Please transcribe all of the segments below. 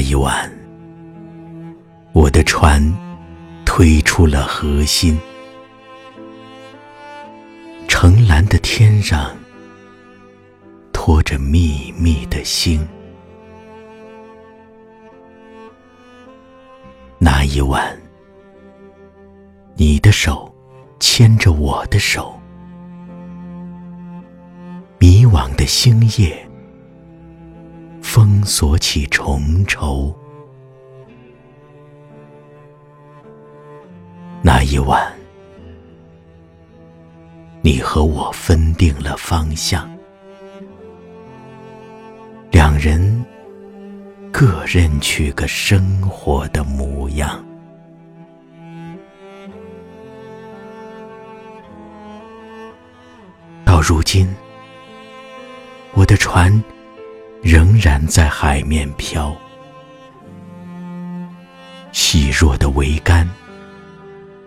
一晚，我的船推出了河心，澄蓝的天上托着密密的星。那一晚，你的手牵着我的手，迷惘的星夜。锁起重愁。那一晚，你和我分定了方向，两人各认取个生活的模样。到如今，我的船。仍然在海面飘，细弱的桅杆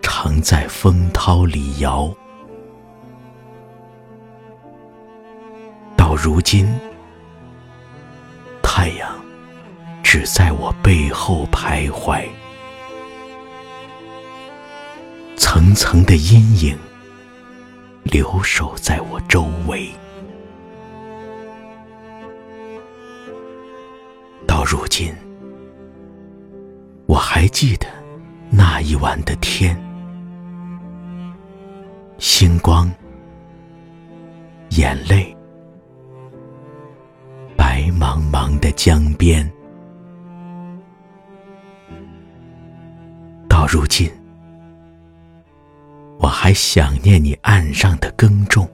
常在风涛里摇。到如今，太阳只在我背后徘徊，层层的阴影留守在我周围。如今，我还记得那一晚的天，星光、眼泪，白茫茫的江边。到如今，我还想念你岸上的耕种，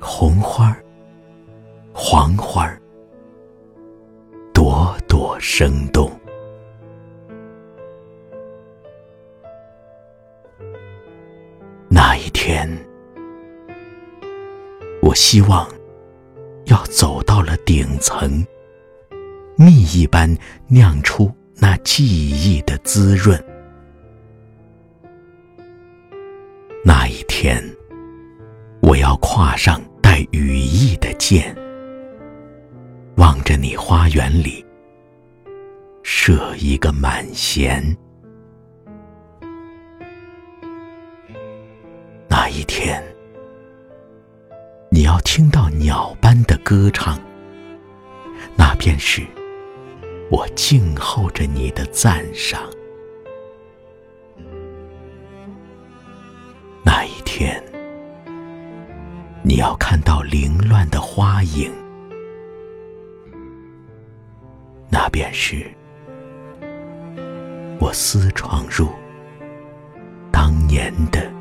红花儿，黄花儿。生动。那一天，我希望要走到了顶层，蜜一般酿出那记忆的滋润。那一天，我要跨上带羽翼的箭。望着你花园里设一个满弦，那一天你要听到鸟般的歌唱，那便是我静候着你的赞赏。那一天你要看到凌乱的花影。那便是我私闯入当年的